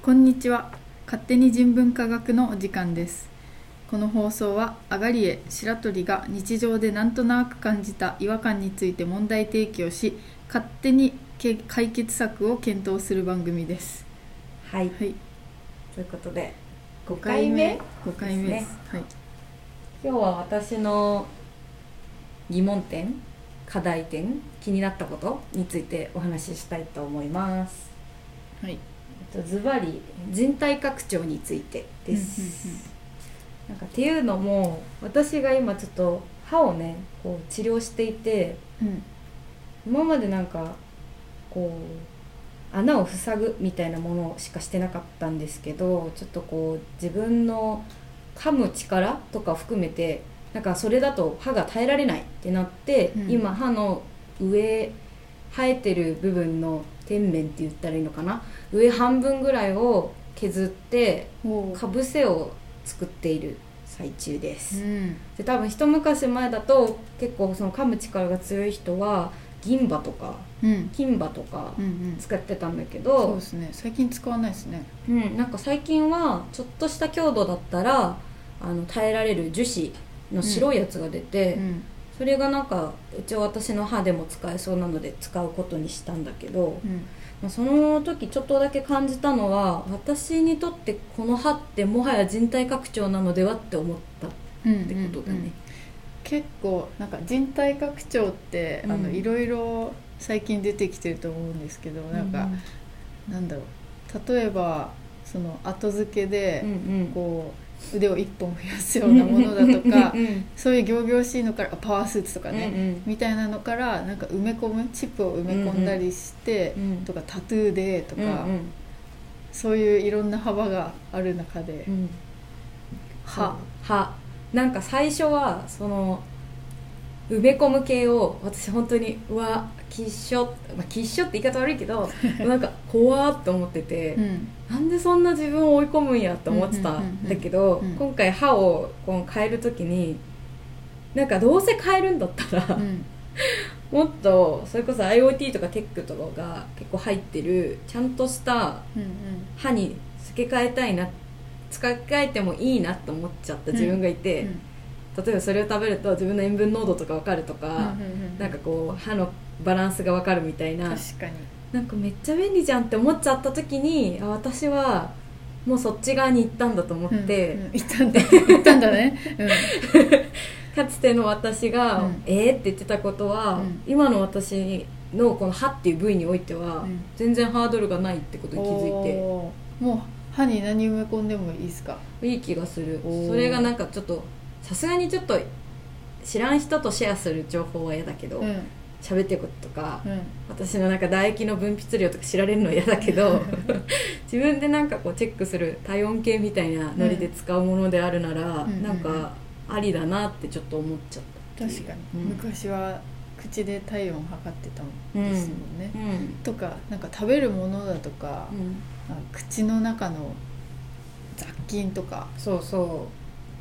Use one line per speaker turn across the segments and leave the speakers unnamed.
こんにちは。勝手に人文科学のお時間です。この放送はあがりえ白鳥が日常でなんとなく感じた違和感について問題提起をし勝手にけ解決策を検討する番組です。
はい、
はい。
ということで
5
5回目
？5回目です。はい。
今日は私の疑問点課題点気になったことについてお話ししたいと思います。
はい。
えっとズバリ人体拡張についてです、
うんうんうん。
なんかっていうのも私が今ちょっと歯をねこう治療していて
うん。
今までなんかこう穴を塞ぐみたいなものしかしてなかったんですけどちょっとこう自分の噛む力とか含めてなんかそれだと歯が耐えられないってなって、
うん。
今歯の上生えてる部分の天面って言ったらいいのかな？上半分ぐらいを削ってかぶせを作っている最中です。
うん。
で多分一昔前だと結構その噛む力が強い人は銀歯とか
うん。
金歯とか
うんうん。
使ってたんだけ
そう
ど
で、すね。最近使わないですね。
うん。なんか最近はちょっとした強度だったらあの耐えられる樹脂の白いやつが出て、
うん
それがなんか一応私の歯でも使えそうなので使うことにしたんだけど、
うん。
まあその時ちょっとだけ感じたのは私にとってこの歯ってもはや人体拡張なのではって思ったっ
うん
てことだね。
うんうん結構なんか人体拡張って、あの
うん
いろいろ最近出てきてると思うんですけどなんか、なんだろう。例えばその後付けで、
うんうん。
こう腕を一本増やすようなものだとか
うんうん
そういう仰々しいのからあパワースーツとかね、
うんうん。
みたいなのからなんか埋め込むチップを埋め込んだりして、
うん
とかタトゥーでとか、
うん
そういういろんな幅がある中で、
うん。うん
歯
歯なんか最初はその埋め込む系を私本当にうわきっしょ、まあ、きっしょって言い方悪いけど なんか怖って思ってて、
うん。
なんでそんな自分を追い込むんやって思ってたんだけど、今回歯をこう変える時になんかどうせ変えるんだったら、
うん。
もっとそれこそ IoT とかテックとかが結構入ってるちゃんとした
うん
歯に付け替えたいな使い替えてもいいなって思っちゃった自分がいて、
うん
例えばそれを食べると自分の塩分濃度とか分かるとか、
うんうんうん
なんかこう歯のバランスが分かるみたいな。
確かに。
なんかめっちゃ便利じゃんって思っちゃった時にあ私はもうそっち側に行ったんだと思って、
うんうん。行ったんだ。行ったんだね、
かつての私が、
うん。
えーって言ってたことは、
うん。
今の私のこの歯っていう部位においては、
うん。
全然ハードルがないってこと
うん、
に気づいて。
もう歯に何埋め込んでもいいですか？
いい気がする。それがなんかちょっとさすがにちょっと知らん人とシェアする情報は嫌だけど
うん。
喋、ってることとか、
うん。
私のなんか唾液の分泌量とか知られるの嫌だけど 自分でなんかこうチェックする体温計みたいなノリで使うものであるなら、
うん。
なんかありだなってちょっと思っちゃった
確かに、
うん。
昔は口で体温測ってたんですもんね、
うん。
とかなんか食べるものだとか、
うん。
あ口の中の雑菌とか
そうそ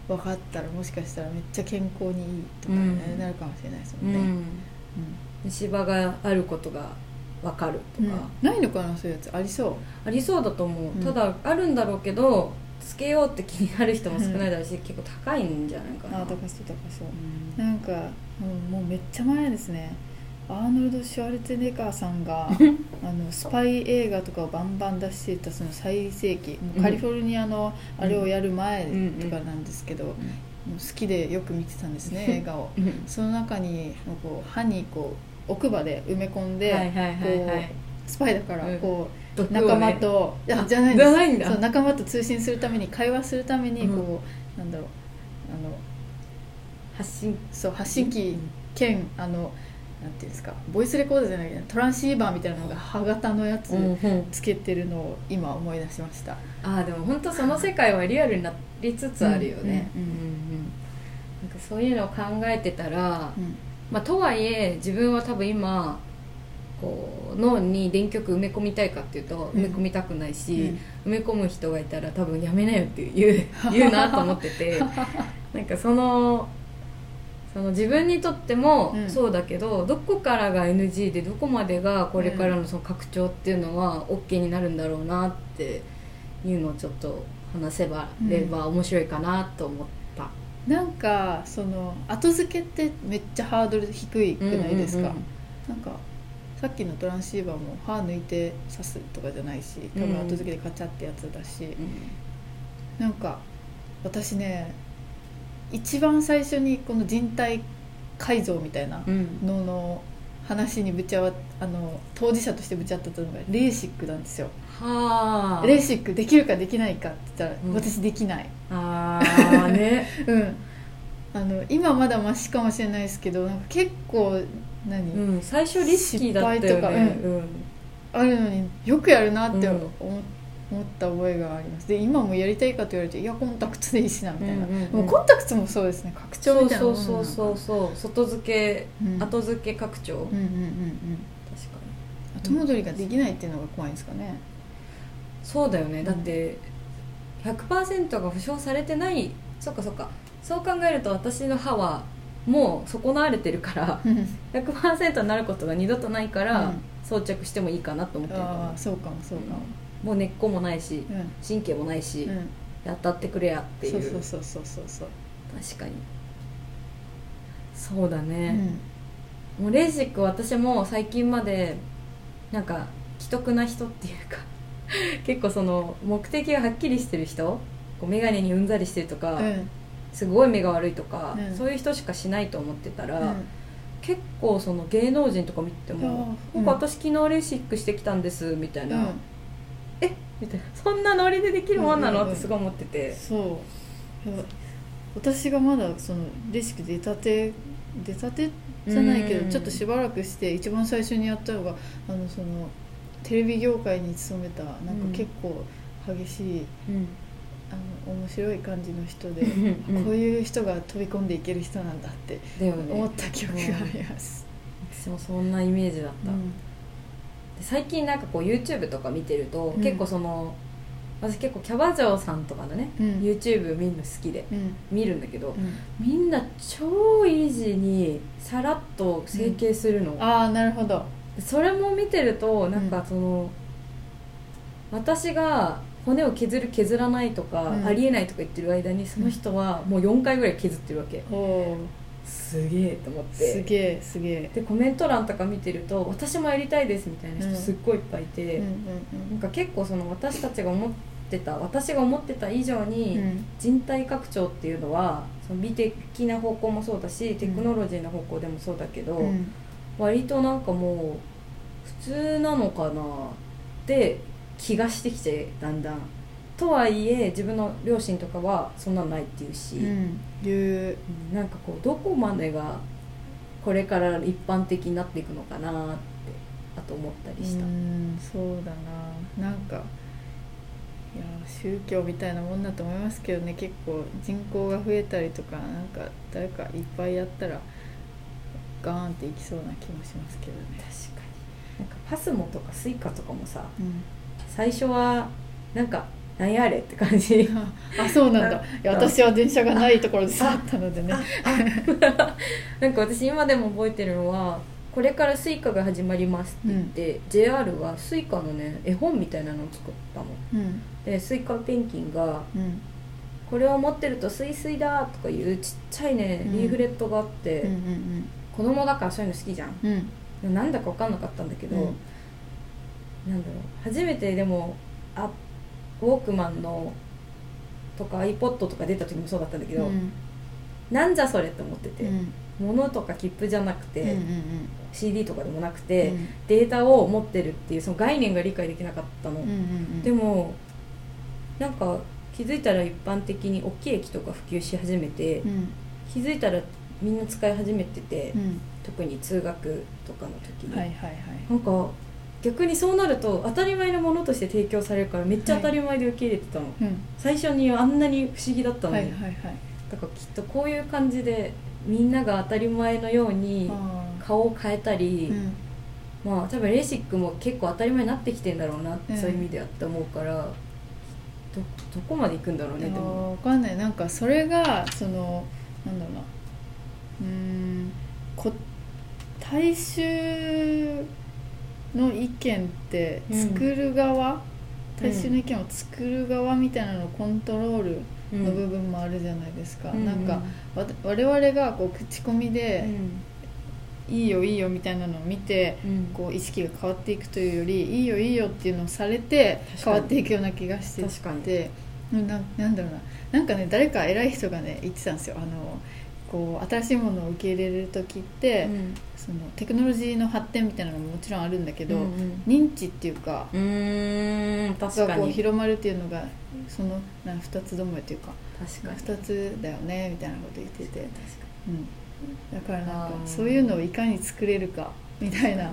分かったらもしかしたらめっちゃ健康にいいとかね、
うん。
なるかもしれないです
う、
もんね、
うん、虫歯があることが分かると
うん。
か、
ないのかなそういうやつ。ありそう。
ありそうだと思う、
うん。
ただあるんだろうけどつけようって気になる人も少ないだろうし、結構高いんじゃないかな。
あ高そう高そう。
うん。
なんかもうもうめっちゃ前ですねアーノルド・シュワルツェネッガーさんが あのスパイ映画とかをバンバン出していたその最盛期もうカリフォルニアのあれをやる前とかなんですけど、好きでよく見てたんですね 映画を。
うん。
その中にこう歯にこう奥歯で埋め込んで、スパイだから
うん。
こう、
毒をね。
仲間と、いや
あ
じゃないんです。仲間と通信するために会話するために
うん。
こう、なんだろうあの
発信。
そう発信機兼あのなんていうんですかボイスレコーダーじゃないトランシーバーみたいなのが歯型のやつ
うんうん。
つけてるのを今思い出しました、
ああでも本当その世界はリアルになりつつあるよね、
うんうんうん
なんかそういうのを考えてたら、
うん。
まあ、とはいえ自分は多分今こう脳に電極埋め込みたいかっていうと
うん。
埋め込みたくないし、
うん。
埋め込む人がいたら多分やめなよって言う言うなと思ってて。なんかそのその自分にとっても
うん。
そうだけど、どこからが NG でどこまでがこれからのその拡張っていうのは OK になるんだろうなっていうのをちょっと話せばれば面白いかなと思った、
なんかその後付けってめっちゃハードル低いくないですか、
うんうん
なんかさっきのトランシーバーも歯抜いて刺すとかじゃないし多分後付けでカチャってやつだし、
うん。
なんか私ね一番最初にこの人体改造みたいな
うん。
のの話にぶちゃわあの当事者としてぶちゃったのがレーシックなんですよ。
はあ。
レーシックできるかできないかって言ったら、
うん。
私できない。
ああ ね。
うん。あの今まだマシかもしれないですけどなんか結構何、
うん最初リスキーだったよ
失敗とか
ね
うん。
うん。
あるのによくやるなって
うん
思,、思った覚えがあります。で今もやりたいかと言われていやコンタクトでいいしなみたいな、
うんうんうん。
でもコンタクトもそうですね。拡張みたいな
そうそうそうそう。外付け、
うん
後付け拡張、
うんうんうんうん。
確かに。
後戻りができないっていうのが怖いんですかね。
そうだよね、
うん。
だって100%が保証されてない。そっかそっか。そう考えると私の歯はもう損なわれてるから100%になることが二度とないから、
うん。
装着してもいいかなと思ってるか
あ
ら
あそうかもそうかも
もう根っこもないし
うん。
神経もないし、
うん。
当たってくれやっていう。
そうそうそうそうそう。
確かに。そうだ
う
ね、
ん。
もうレーシック私も最近までなんか既得な人っていうか 結構その目的がはっきりしてる人こう眼鏡にうんざりしてるとか、
うん。
すごい目が悪いとか、
うん。
そういう人しかしないと思ってたら、
うん。
結構その芸能人とか見ても「
うん。
僕私昨日レーシックしてきたんです」みたいな
うん「
えみたいな「そんなノリでできるもんなの?」ってすごい思ってて、
そう。私がまだそのレシピ出たて出たてじゃないけ
うん
どちょっとしばらくして一番最初にやったのがあのそのテレビ業界に勤めたなんか
うん
結構激しい、
うん。
あの面白い感じの人で、
うん
こういう人が飛び込んでいける人なんだって思った記憶があります。
私もそんなイメージだった、
うん。
で最近なんかこう YouTube とか見てると、
うん。
結構その私結構キャバ嬢さんとかのね、
うん。
YouTube 見るの好きで
うん。
見るんだけど、
うん。
みんな超イージーにさらっと整形するの、
ああなるほど。
それも見てるとなんかその、私が骨を削る削らないとか、
うん。
ありえないとか言ってる間にその人はもう4回ぐらい削ってるわけすげえと思って。
すげえすげえ。
でコメント欄とか見てると私もやりたいですみたいな
うん。
人すっごいいっぱいいて、
うん
なんか結構その私たちが思ってた私が思ってた以上
うん
に、
うん。
人体拡張っていうのはその美的な方向もそうだしテクノロジーの方向でもそうだけど、
うん。
割となんかもう普通なのかなって気がしてきてだんだんとはいえ自分の両親とかはそんなんないっていうし、
うん。
なんかこうどこまでがこれから一般的になっていくのかなってあと思ったりした、
うんそうだな。なんかいや宗教みたいなもんだと思いますけどね。結構人口が増えたりとかなんか誰かいっぱいやったらガーンっていきそうな気もしますけどね。
確かに。なんかパスモとかスイカとかもさ
うん。
最初はなんか何やあれって感じ。
あそうなんだ。いや私は電車がないところで育ったのでね。
なんか私今でも覚えてるのはこれからスイカが始まりますって言って、JR はスイカのね絵本みたいなのを作ったの。
うん。
でスイカペンギンが
うん「
これを持ってるとスイスイだ」とかいうちっちゃいね
うん。
リーフレットがあって、
うんうん
子供だからそういうの好きじゃん。
うん。うん
なんだか分かんなかったんだけど、
うん。
なんだろう。初めてでもあウォークマンのとか iPod とか出た時もそうだったんだけど、
うん。
なんじゃそれって思ってて、
うん。
物とか切符じゃなくて、
うんうん
CD とかでもなくて、
うん。
データを持ってるっていうその概念が理解できなかったの、
うんうんうん。
でもなんか気づいたら一般的に大きい駅とか普及し始めて、
うん。
気づいたらみんな使い始めてて、
うん。
特に通学とかの時に、
はいはいはい。
なんか逆にそうなると当たり前のものとして提供されるからめっちゃ当たり前で受け入れてたの、
うん
最初にあんなに不思議だったのに、
はいはいはい。
だからきっとこういう感じでみんなが当たり前のように
あ
顔を変えたり、
ーうん。
まあ多分レーシックも結構当たり前になってきてんだろうな、
うん。
そういう意味ではって思うからどどこまで行くんだろうねでも。
わかんない。なんかそれがそのなんだろうな。うーんこ大衆の意見って
うん
作る側大衆の意見を作る側みたいなのをコントロール
うん。
の部分もあるじゃないですか、
うん
なんかわ我々がこう口コミ
う
で
ん「
いいよいいよ」みたいなのを見て
うん。
こう意識が変わっていくというより「いいよいいよ」っていうのをされて変わっていくような気がしてて。ななんだろうな。なんかね誰か偉い人がね言ってたんですよ。あのこう新しいものを受け入れる時って、
うん。
そのテクノロジーの発展みたいなのももちろんあるんだけど、
うんうん。
認知っていうか
うーん確
がこう
かに
広まるっていうのがそのなん2つどもえというか
確かに。
2つだよねみたいなこと言ってて、うん、だからなんかそういうのをいかに作れるかみたいな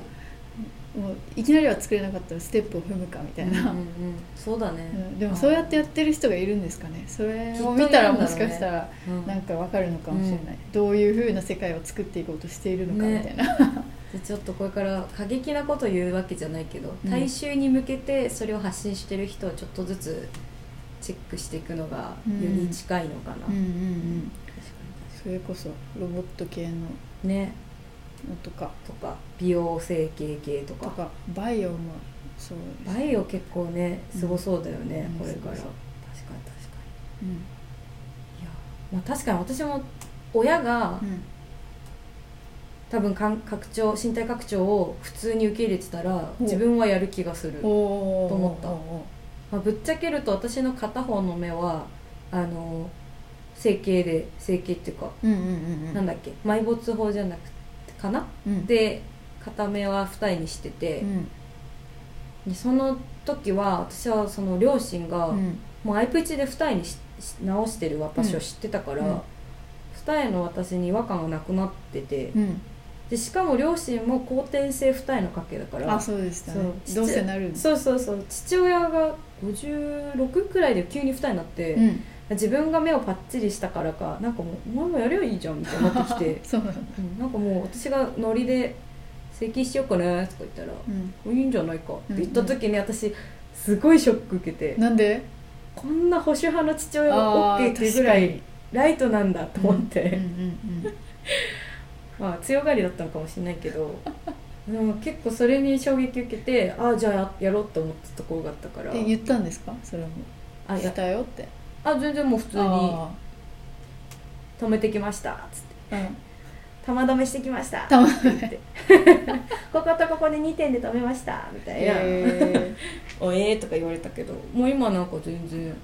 もういきなりは作れなかったらステップを踏むかみたいな、
にうんうんうん。そうだね。
うんでもそうやってやってる人がいるんですかね。それを見たらもしかしたら
うん。
なんかわかるのかもしれない、どういうふうな世界を作っていこうとしているのかみたいな、
でちょっとこれから過激なことを言うわけじゃないけど、
うん。
大衆に向けてそれを発信してる人をちょっとずつチェックしていくのが
うん。
より近いのかな、
うんうんうん。それこそロボット系の
にね。
のとか
とか美容整形系とか。
とかバイオもそう。
バイオ結構ねすごそうだよね、
うん。
これから。確かに確か
うん。
にいやまあ確かに私も親が
うん。
多分かん拡張身体拡張を普通に受け入れてたら自分はやる気がする。と思った。まあ、ぶっちゃけると私の片方の目はあの整形で整形っていうか、
ーうんうんうんうん。
なんだっけ埋没法じゃなくてかな？
うん。
で片目は二重にしてて、
うん。
でその時は私はその両親が、
うん。
もうアイプチで二重にしし直してる私を知ってたから、
うん。
二重の私に違和感がなくなってて。
うん。
でしかも両親も後天性二重の家系だから
あそうでしたね。どうせなるんです
そうそうそう。父親が56くらいで急に二重になって、
うん
自分が目をパッチリしたからかなんかもう「お前もやればいいじゃん」みたいになってきて。
そうなの。
うんなんかもう私がノリで「整形しようかね」とか言ったら
うん「
いいんじゃないか」って言った時に私すごいショック受けて、
なんで？
こんな保守派の父親が
あ
OK
ー
っていうぐらいライトなんだと思って、まあ強がりだったのかもしれないけど。でも結構それに衝撃受けてああじゃあややろうって思ったところがあったから。
え言ったんですか？それも
あいや。
したよって
あ全然もう普通に。
あ「
止めてきました」つって。
ーうん「
玉止めしてきました」
玉
って言って。こことここで2点で止めました。みたいな。
へ「
おえー」とか言われたけどもう今なんか全然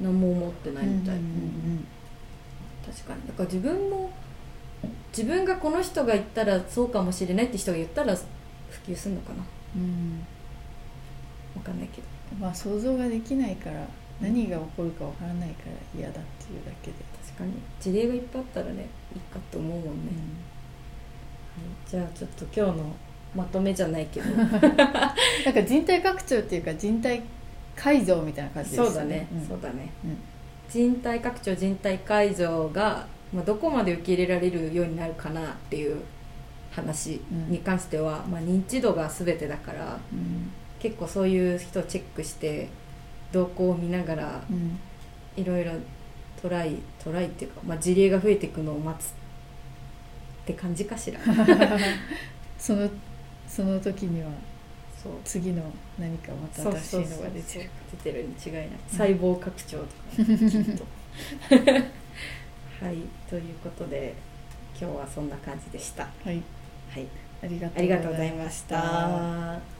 何も思って
ー
ないみたい、
うんうん
確かに。だから自分も自分がこの人が言ったらそうかもしれないって人が言ったら普及するのかな。
うん。うん
分かんないけど。
まあ想像ができないから何が起こるかわからないから嫌だっていうだけで、
確かに。事例がいっぱいあったらねいいかと思うもんね、はい。じゃあちょっと今日のまとめじゃないけど。
なんか人体拡張っていうか人体改造みたいな感じです
そうだね、
ん。
そうだね。
うん。
人体拡張人体改造が、まあ、どこまで受け入れられるようになるかなっていう話に関しては、まあ、認知度が全てだから
うん。
結構そういう人をチェックして動向を見ながら
うん。
いろいろトライトライっていうか、まあ、事例が増えていくのを待つって感じかしら。
そのその時には
そう。
次の何かまた新しいのが出てる。
出てるに違いない。細胞拡張とか、きっと。はい。ということで今日はそんな感じでした。
はい。
はい。
ありが
ありがとうござい
とうございまし
た